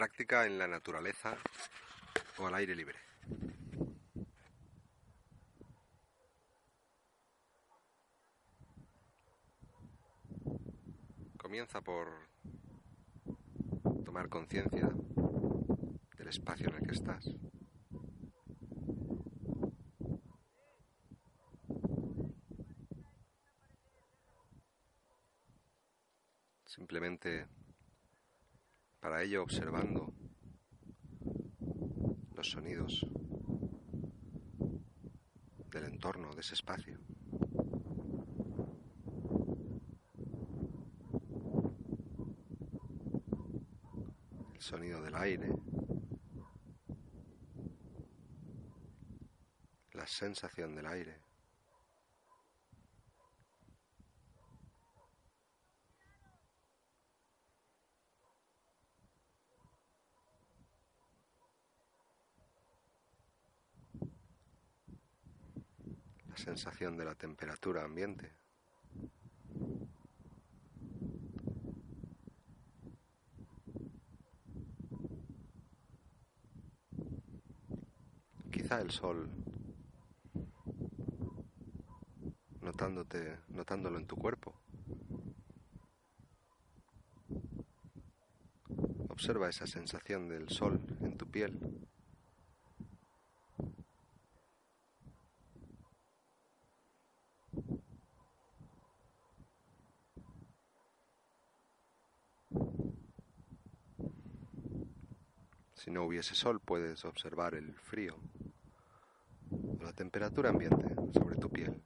Práctica en la naturaleza o al aire libre. Comienza por tomar conciencia del espacio en el que estás. Simplemente para ello observando los sonidos del entorno, de ese espacio. El sonido del aire, la sensación del aire. Sensación de la temperatura ambiente. Quizá el sol, notándote, notándolo en tu cuerpo. Observa esa sensación del sol en tu piel. Si no hubiese sol, puedes observar el frío o la temperatura ambiente sobre tu piel.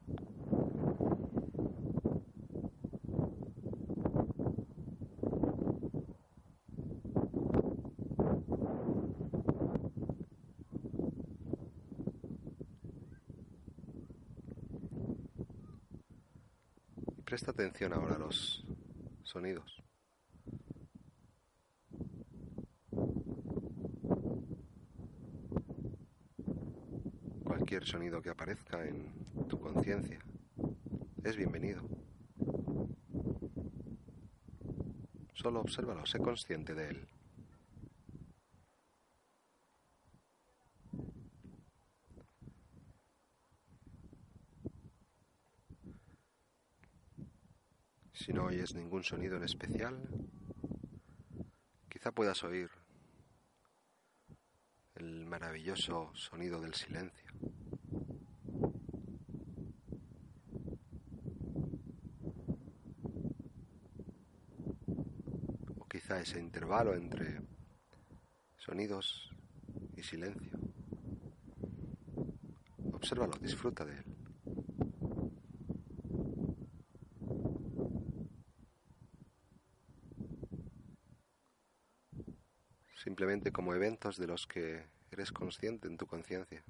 Presta atención ahora a los sonidos. Sonido que aparezca en tu conciencia es bienvenido. Solo obsérvalo, sé consciente de él. Si no oyes ningún sonido en especial, quizá puedas oír el maravilloso sonido del silencio. O ese intervalo entre sonidos y silencio. Obsérvalo, disfruta de él. simplemente como eventos de los que eres consciente en tu conciencia.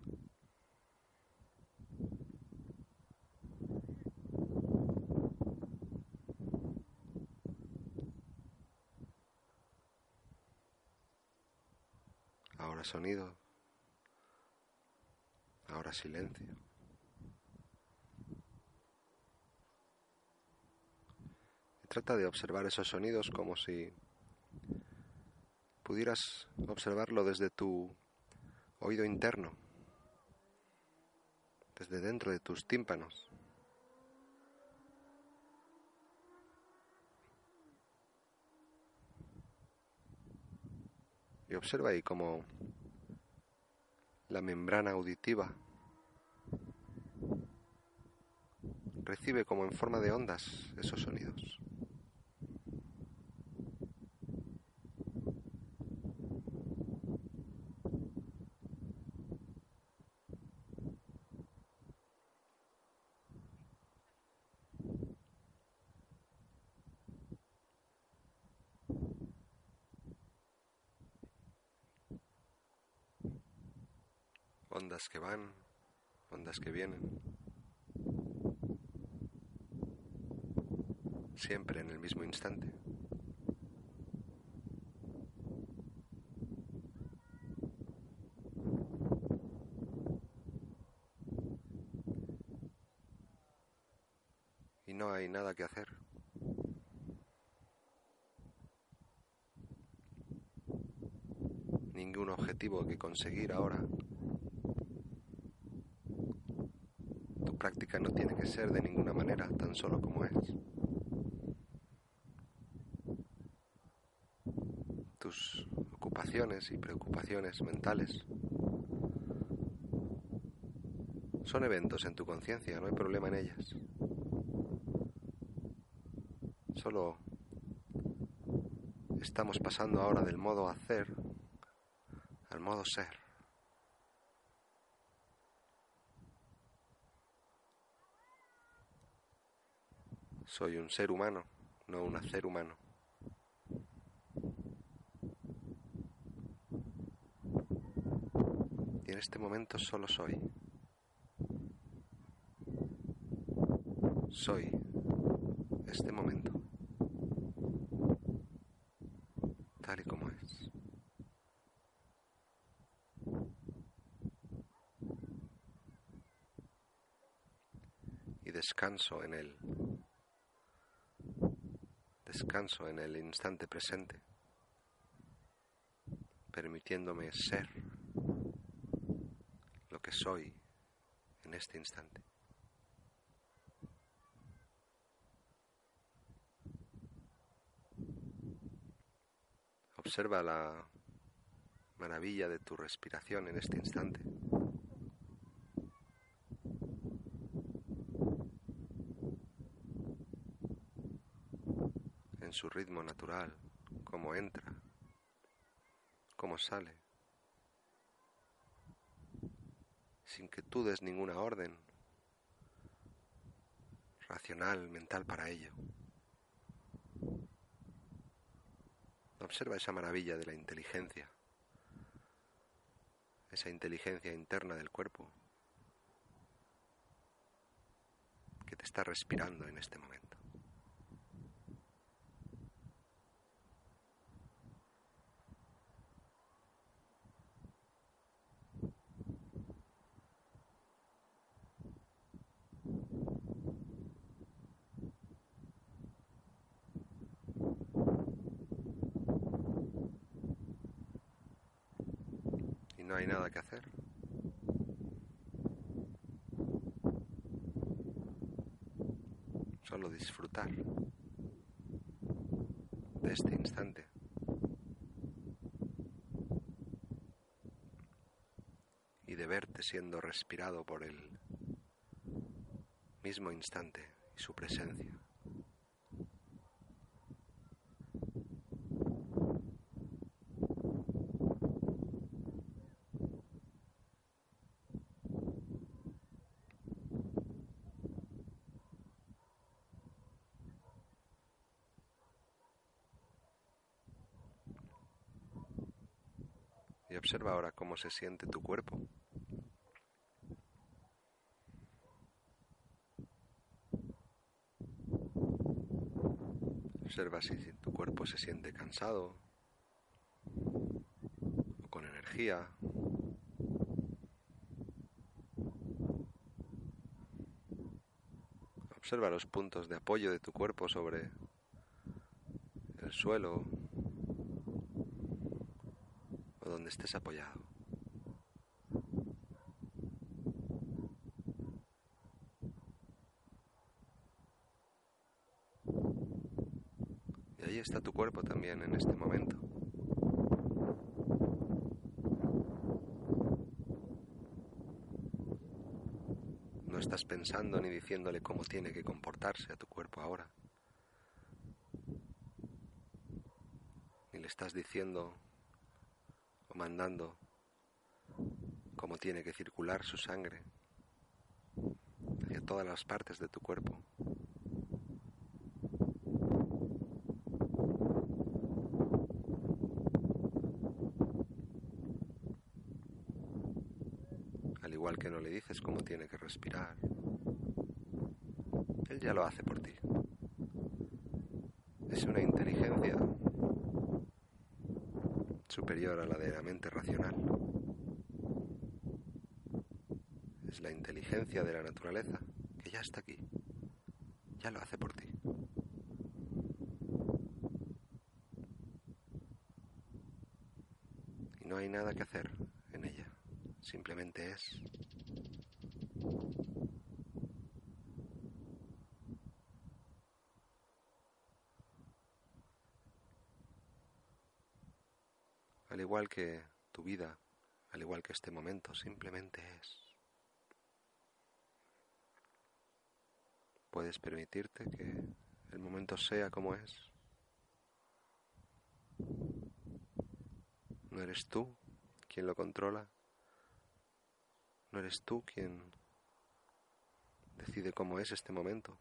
Sonido, ahora silencio. Y trata de observar esos sonidos como si pudieras observarlo desde tu oído interno, desde dentro de tus tímpanos. Y observa ahí como la membrana auditiva recibe como en forma de ondas esos sonidos. Ondas que van, ondas que vienen. Siempre en el mismo instante. Y no hay nada que hacer. Ningún objetivo que conseguir ahora. Tu práctica no tiene que ser de ninguna manera, tan solo como es. Tus ocupaciones y preocupaciones mentales son eventos en tu conciencia, no hay problema en ellas. Solo estamos pasando ahora del modo hacer al modo ser. Soy un ser humano, no un hacer humano. Y en este momento solo soy. Soy este momento. Tal y como es. Y descanso en él. Descanso en el instante presente, permitiéndome ser lo que soy en este instante. Observa la maravilla de tu respiración en este instante. Su ritmo natural, cómo entra, cómo sale, sin que tú des ninguna orden racional, mental para ello. Observa esa maravilla de la inteligencia, esa inteligencia interna del cuerpo que te está respirando en este momento. Y no hay nada que hacer. Solo disfrutar de este instante. Y de verte siendo respirado por el mismo instante y su presencia. Observa ahora cómo se siente tu cuerpo. Observa si tu cuerpo se siente cansado o con energía. Observa los puntos de apoyo de tu cuerpo sobre el suelo o donde estés apoyado. Y ahí está tu cuerpo también en este momento. No estás pensando ni diciéndole cómo tiene que comportarse a tu cuerpo ahora. Ni le estás diciendo o mandando cómo tiene que circular su sangre hacia todas las partes de tu cuerpo. igual que no le dices cómo tiene que respirar, él ya lo hace por ti. Es una inteligencia superior a la de la mente racional. Es la inteligencia de la naturaleza que ya está aquí. Ya lo hace por ti. Y no hay nada que hacer en ella. Simplemente es. Al igual que tu vida, al igual que este momento, simplemente es. Puedes permitirte que el momento sea como es. No eres tú quien lo controla. No eres tú quien decide cómo es este momento.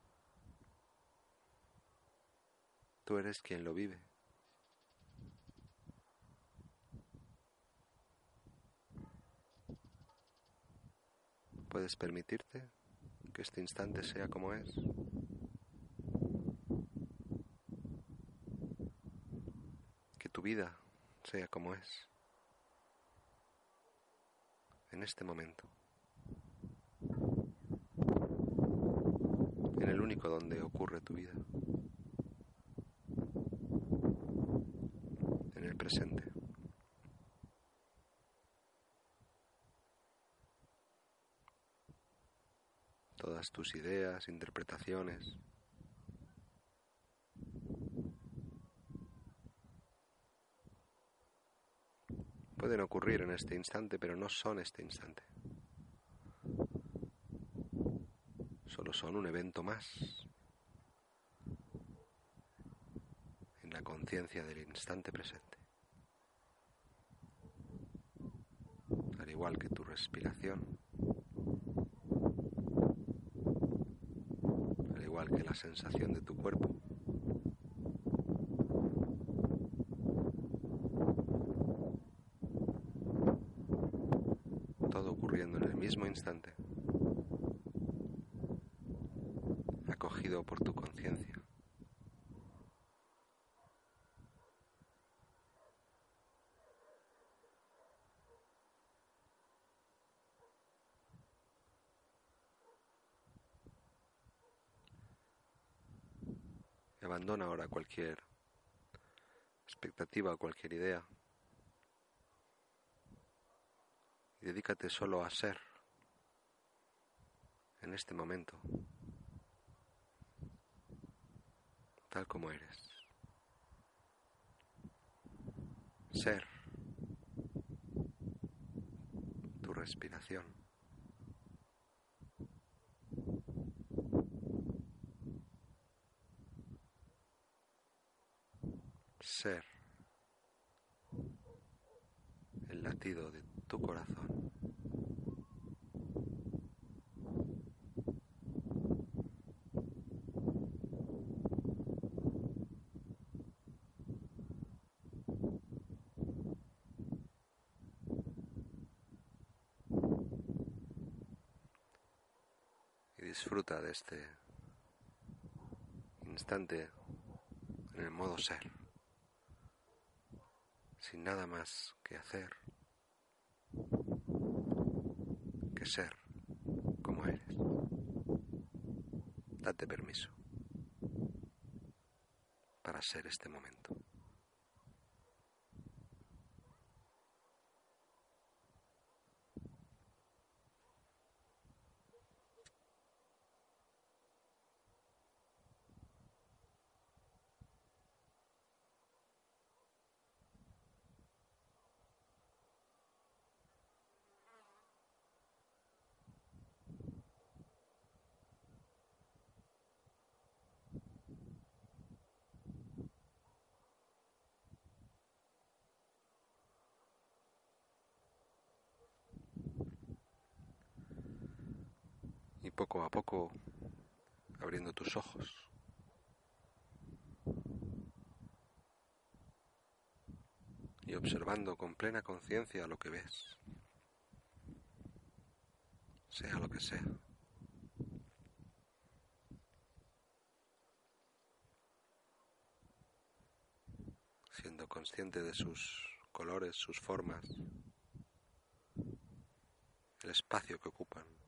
Tú eres quien lo vive. Puedes permitirte que este instante sea como es. Que tu vida sea como es. En este momento. En el único donde ocurre tu vida. En el presente. Tus ideas, interpretaciones. Pueden ocurrir en este instante, pero no son este instante. Solo son un evento más en la conciencia del instante presente. Al igual que tu respiración. igual que sensación de tu cuerpo. Todo ocurriendo en el mismo instante, acogido por tu conciencia. Abandona ahora cualquier expectativa o cualquier idea y dedícate solo a ser en este momento, tal como eres. Ser tu respiración. Ser el latido de tu corazón. Y disfruta de este instante en el modo ser sin nada más que hacer que ser como eres. Date permiso para ser este momento. Poco a poco abriendo tus ojos. Y observando con plena conciencia lo que ves. sea lo que sea. Siendo consciente de sus colores, sus formas, el espacio que ocupan.